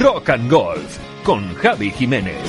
Rock and Golf con Javi Jiménez.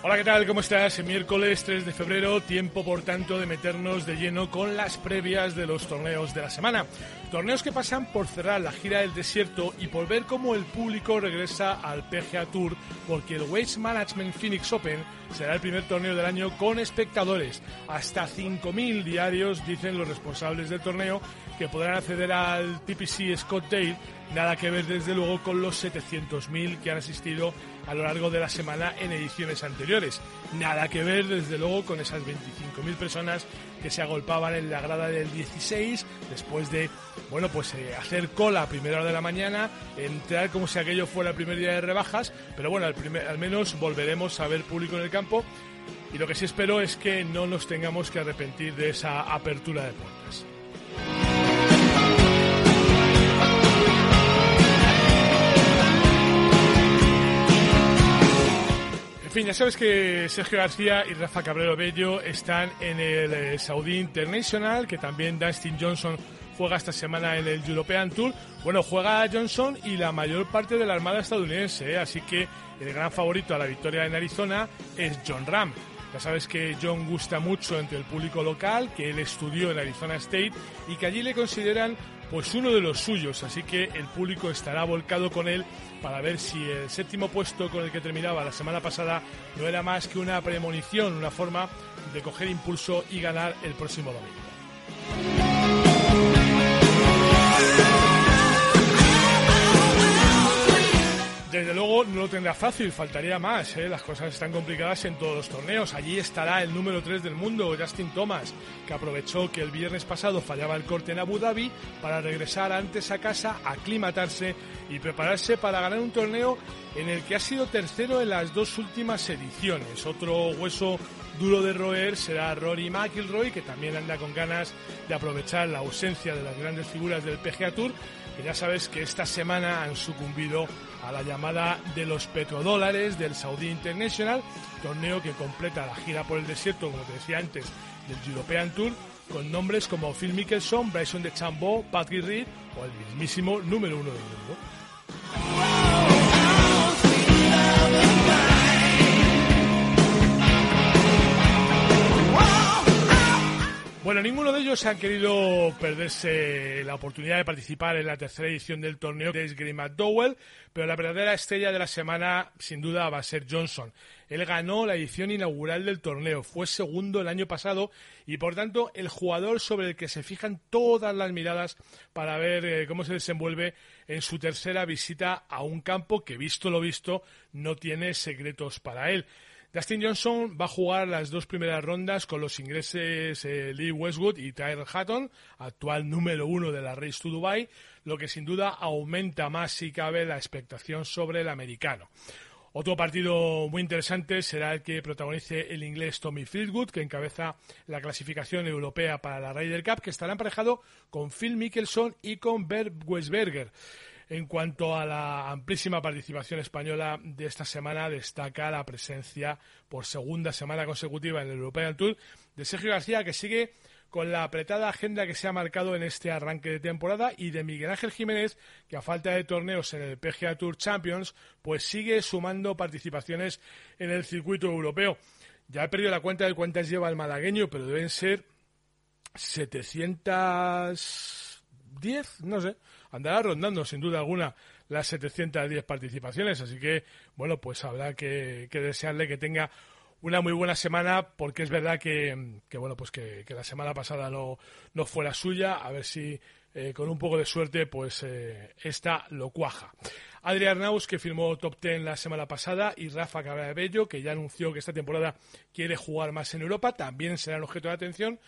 Hola, ¿qué tal? ¿Cómo estás? Miércoles 3 de febrero, tiempo por tanto de meternos de lleno con las previas de los torneos de la semana. Torneos que pasan por cerrar la gira del desierto y por ver cómo el público regresa al PGA Tour, porque el Waste Management Phoenix Open será el primer torneo del año con espectadores. Hasta 5.000 diarios, dicen los responsables del torneo, que podrán acceder al TPC Scott Dale Nada que ver desde luego con los 700.000 que han asistido a lo largo de la semana en ediciones anteriores. Nada que ver desde luego con esas 25.000 personas que se agolpaban en la grada del 16 después de, bueno, pues eh, hacer cola a primera hora de la mañana, entrar como si aquello fuera el primer día de rebajas, pero bueno, al, al menos volveremos a ver público en el campo y lo que sí espero es que no nos tengamos que arrepentir de esa apertura de puertas. Fin, ya sabes que Sergio García y Rafa Cabrero Bello están en el eh, Saudi International, que también Dustin Johnson juega esta semana en el European Tour. Bueno, juega Johnson y la mayor parte de la Armada estadounidense, ¿eh? así que el gran favorito a la victoria en Arizona es John Ram. Ya sabes que John gusta mucho entre el público local, que él estudió en Arizona State y que allí le consideran pues uno de los suyos, así que el público estará volcado con él para ver si el séptimo puesto con el que terminaba la semana pasada no era más que una premonición, una forma de coger impulso y ganar el próximo domingo. No lo tendrá fácil, faltaría más. ¿eh? Las cosas están complicadas en todos los torneos. Allí estará el número 3 del mundo, Justin Thomas, que aprovechó que el viernes pasado fallaba el corte en Abu Dhabi para regresar antes a casa, aclimatarse y prepararse para ganar un torneo en el que ha sido tercero en las dos últimas ediciones. Otro hueso duro de roer será Rory McIlroy, que también anda con ganas de aprovechar la ausencia de las grandes figuras del PGA Tour que ya sabes que esta semana han sucumbido a la llamada de los petrodólares del Saudi International, torneo que completa la gira por el desierto, como te decía antes, del European Tour, con nombres como Phil Mickelson, Bryson de Chambó, Patrick Reed o el mismísimo número uno del mundo. Bueno, ninguno de ellos ha querido perderse la oportunidad de participar en la tercera edición del torneo de Green McDowell, pero la verdadera estrella de la semana sin duda va a ser Johnson. Él ganó la edición inaugural del torneo, fue segundo el año pasado y por tanto el jugador sobre el que se fijan todas las miradas para ver eh, cómo se desenvuelve en su tercera visita a un campo que visto lo visto no tiene secretos para él. Dustin Johnson va a jugar las dos primeras rondas con los ingleses eh, Lee Westwood y Tyler Hatton, actual número uno de la Race to Dubai, lo que sin duda aumenta más si cabe la expectación sobre el americano. Otro partido muy interesante será el que protagonice el inglés Tommy Fieldwood, que encabeza la clasificación europea para la Ryder Cup, que estará emparejado con Phil Mickelson y con Bert Westberger. En cuanto a la amplísima participación española de esta semana, destaca la presencia por segunda semana consecutiva en el European Tour de Sergio García, que sigue con la apretada agenda que se ha marcado en este arranque de temporada y de Miguel Ángel Jiménez, que a falta de torneos en el PGA Tour Champions, pues sigue sumando participaciones en el circuito europeo. Ya he perdido la cuenta de cuántas lleva el malagueño, pero deben ser 710, no sé andará rondando sin duda alguna las 710 participaciones. Así que, bueno, pues habrá que, desearle que tenga una muy buena semana porque es verdad que, bueno, pues que, la semana pasada no, no fue la suya. A ver si eh, con un poco de suerte, pues eh, esta lo cuaja. Adrián Arnaus, que firmó top 10 la semana pasada, y Rafa Cabello, que ya anunció que esta temporada quiere jugar más en Europa, también serán objeto de atención.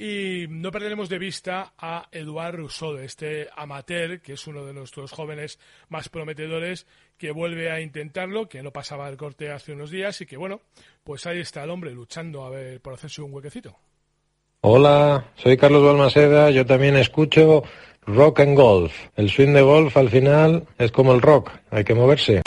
Y no perderemos de vista a Eduard Rousseau, este amateur, que es uno de nuestros jóvenes más prometedores, que vuelve a intentarlo, que no pasaba el corte hace unos días y que, bueno, pues ahí está el hombre luchando a ver por hacerse un huequecito. Hola, soy Carlos Balmaceda, yo también escucho rock and golf. El swing de golf al final es como el rock, hay que moverse.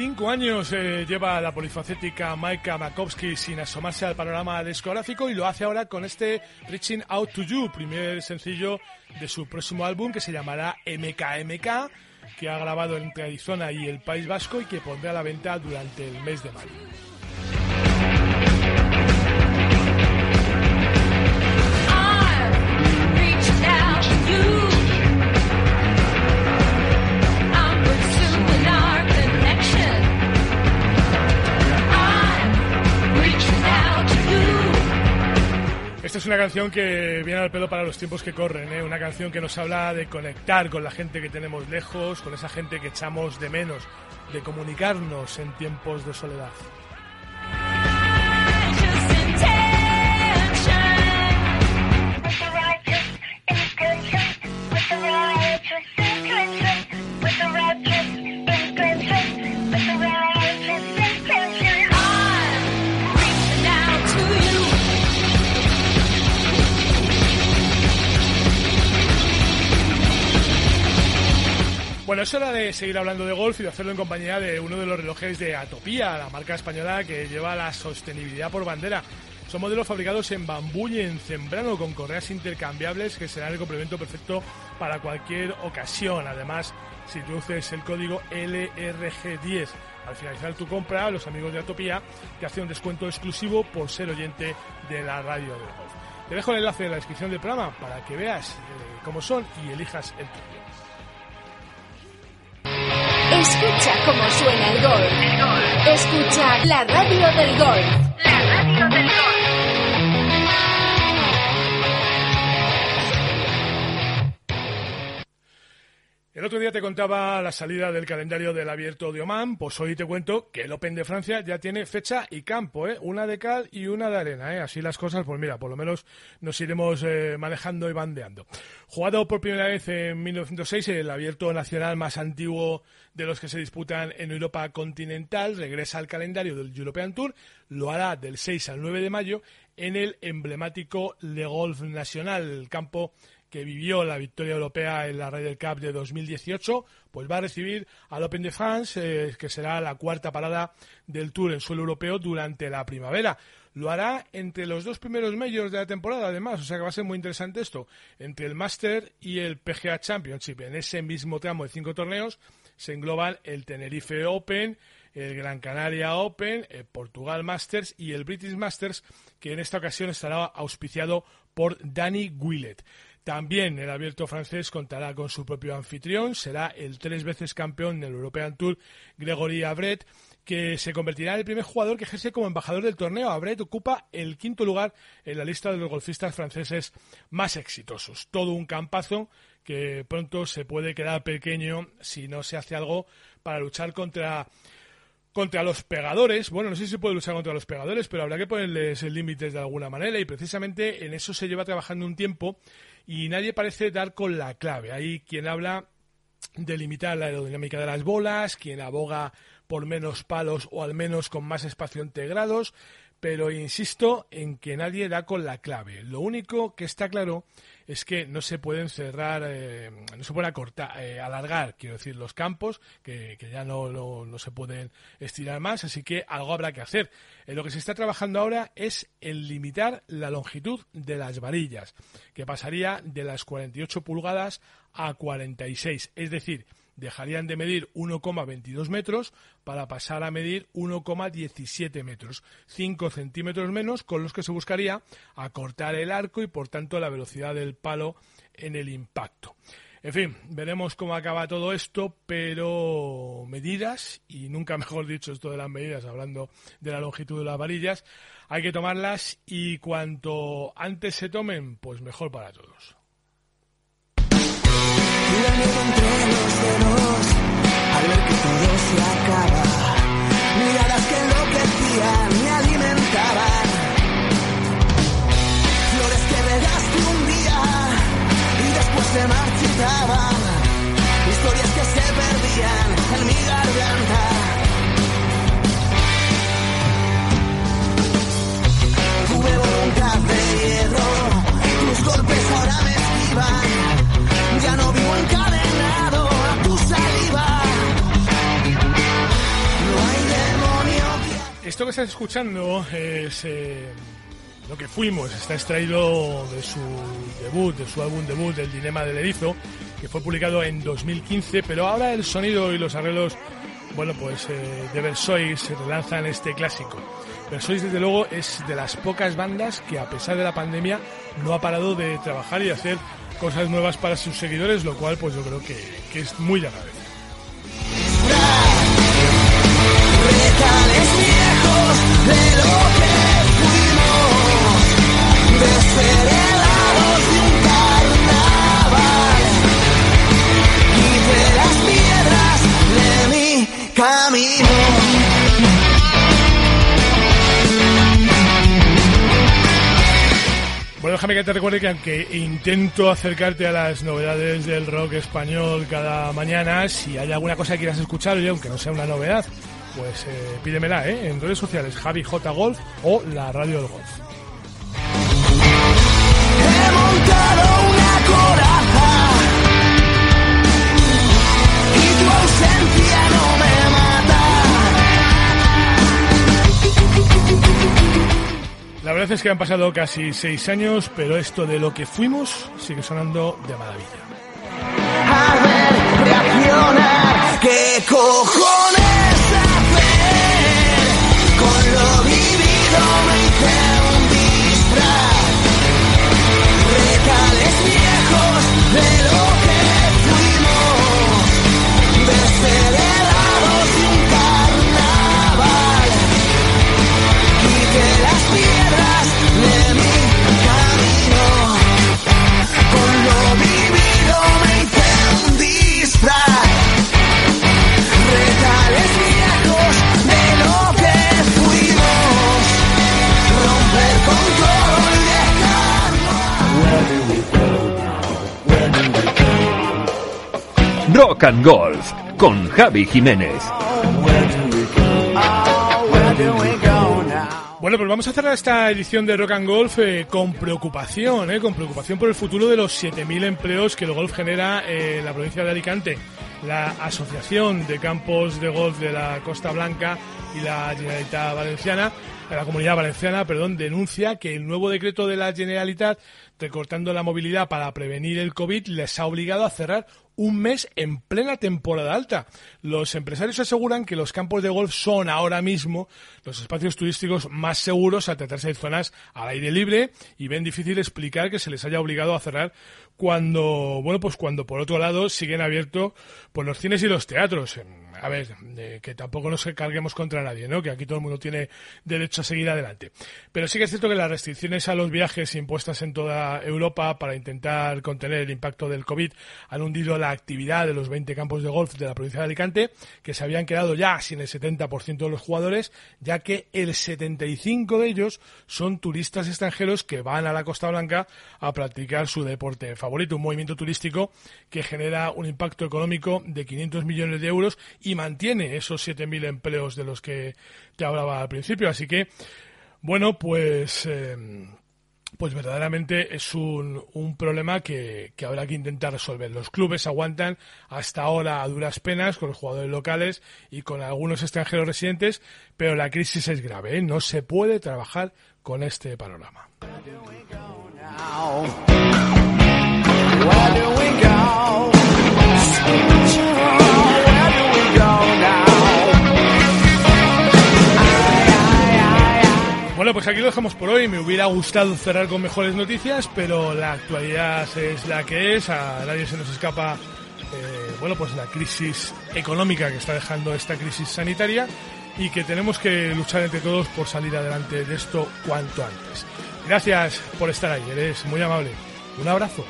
Cinco años eh, lleva la polifacética Maika Makowski sin asomarse al panorama discográfico y lo hace ahora con este Reaching Out to You, primer sencillo de su próximo álbum que se llamará MKMK, que ha grabado entre Arizona y el País Vasco y que pondrá a la venta durante el mes de mayo. Una canción que viene al pelo para los tiempos que corren, ¿eh? una canción que nos habla de conectar con la gente que tenemos lejos, con esa gente que echamos de menos, de comunicarnos en tiempos de soledad. Bueno, es hora de seguir hablando de golf y de hacerlo en compañía de uno de los relojes de Atopía, la marca española que lleva la sostenibilidad por bandera. Son modelos fabricados en bambú y en cembrano con correas intercambiables que serán el complemento perfecto para cualquier ocasión. Además, si introduces el código LRG10 al finalizar tu compra, los amigos de Atopía te hacen un descuento exclusivo por ser oyente de la radio del golf. Te dejo el enlace en la descripción del programa para que veas eh, cómo son y elijas el tuyo. Escucha cómo suena el gol. Escucha la radio del gol. La radio del gol. El otro día te contaba la salida del calendario del abierto de Oman, pues hoy te cuento que el Open de Francia ya tiene fecha y campo, ¿eh? una de cal y una de arena. ¿eh? Así las cosas, pues mira, por lo menos nos iremos eh, manejando y bandeando. Jugado por primera vez en 1906, el abierto nacional más antiguo de los que se disputan en Europa continental, regresa al calendario del European Tour, lo hará del 6 al 9 de mayo en el emblemático Le Golf Nacional, el campo que vivió la victoria europea en la Ryder Cup de 2018, pues va a recibir al Open de France, eh, que será la cuarta parada del Tour en suelo europeo durante la primavera. Lo hará entre los dos primeros medios de la temporada, además, o sea que va a ser muy interesante esto, entre el Master y el PGA Championship. En ese mismo tramo de cinco torneos se engloban el Tenerife Open, el Gran Canaria Open, el Portugal Masters y el British Masters, que en esta ocasión estará auspiciado por Danny Willett. También el abierto francés contará con su propio anfitrión, será el tres veces campeón del European Tour, Gregory Abret, que se convertirá en el primer jugador que ejerce como embajador del torneo. Abret ocupa el quinto lugar en la lista de los golfistas franceses más exitosos. Todo un campazo que pronto se puede quedar pequeño si no se hace algo para luchar contra contra los pegadores. Bueno, no sé si se puede luchar contra los pegadores, pero habrá que ponerles límites de alguna manera y precisamente en eso se lleva trabajando un tiempo y nadie parece dar con la clave. Hay quien habla de limitar la aerodinámica de las bolas, quien aboga por menos palos o al menos con más espacio integrados, pero insisto en que nadie da con la clave. Lo único que está claro es que no se pueden cerrar, eh, no se pueden acortar, eh, alargar, quiero decir, los campos, que, ya no, no, se pueden estirar más, así que algo habrá que hacer. En lo que se está trabajando ahora es en limitar la longitud de las varillas, que pasaría de las 48 pulgadas a 46, es decir, dejarían de medir 1,22 metros para pasar a medir 1,17 metros, 5 centímetros menos con los que se buscaría acortar el arco y por tanto la velocidad del palo en el impacto. En fin, veremos cómo acaba todo esto, pero medidas, y nunca mejor dicho esto de las medidas, hablando de la longitud de las varillas, hay que tomarlas y cuanto antes se tomen, pues mejor para todos al ver que todo se acaba. Miradas que enloquecían, me alimentaban. Flores que regaste un día y después se marchitaban. Historias que se escuchando es eh, lo que fuimos. Está extraído de su debut, de su álbum debut, El Dilema del Erizo, que fue publicado en 2015. Pero ahora el sonido y los arreglos, bueno, pues eh, de Versois se relanzan este clásico. Versois, desde luego, es de las pocas bandas que, a pesar de la pandemia, no ha parado de trabajar y hacer cosas nuevas para sus seguidores, lo cual pues yo creo que, que es muy de déjame que te recuerde que aunque intento acercarte a las novedades del rock español cada mañana, si hay alguna cosa que quieras escuchar, oye, aunque no sea una novedad, pues eh, pídemela ¿eh? en redes sociales, Javi J Golf o la Radio del Golf. Y tu ausencia no me La verdad es que han pasado casi seis años, pero esto de lo que fuimos sigue sonando de maravilla. A ver, reaccionar, ¿qué cojones Rock and Golf con Javi Jiménez. Bueno, pues vamos a cerrar esta edición de Rock and Golf eh, con preocupación, eh, con preocupación por el futuro de los 7.000 empleos que el golf genera en la provincia de Alicante. La Asociación de Campos de Golf de la Costa Blanca y la Generalitat Valenciana, eh, la Comunidad Valenciana, perdón, denuncia que el nuevo decreto de la Generalitat recortando la movilidad para prevenir el COVID les ha obligado a cerrar un mes en plena temporada alta. Los empresarios aseguran que los campos de golf son ahora mismo los espacios turísticos más seguros al tratarse de zonas al aire libre y ven difícil explicar que se les haya obligado a cerrar cuando, bueno, pues cuando por otro lado siguen abiertos pues los cines y los teatros. A ver, que tampoco nos carguemos contra nadie, ¿no? Que aquí todo el mundo tiene derecho a seguir adelante. Pero sí que es cierto que las restricciones a los viajes impuestas en toda Europa para intentar contener el impacto del COVID han hundido la actividad de los 20 campos de golf de la provincia de Alicante, que se habían quedado ya sin el 70% de los jugadores, ya que el 75% de ellos son turistas extranjeros que van a la Costa Blanca a practicar su deporte favorito, un movimiento turístico que genera un impacto económico de 500 millones de euros y mantiene esos 7.000 empleos de los que te hablaba al principio. Así que Bueno, pues, eh, pues verdaderamente es un, un problema que, que habrá que intentar resolver. Los clubes aguantan hasta ahora a duras penas con los jugadores locales y con algunos extranjeros residentes, pero la crisis es grave. ¿eh? No se puede trabajar con este panorama. Bueno, pues aquí lo dejamos por hoy. Me hubiera gustado cerrar con mejores noticias, pero la actualidad es la que es. A nadie se nos escapa, eh, bueno, pues la crisis económica que está dejando esta crisis sanitaria y que tenemos que luchar entre todos por salir adelante de esto cuanto antes. Gracias por estar ahí, eres muy amable. Un abrazo.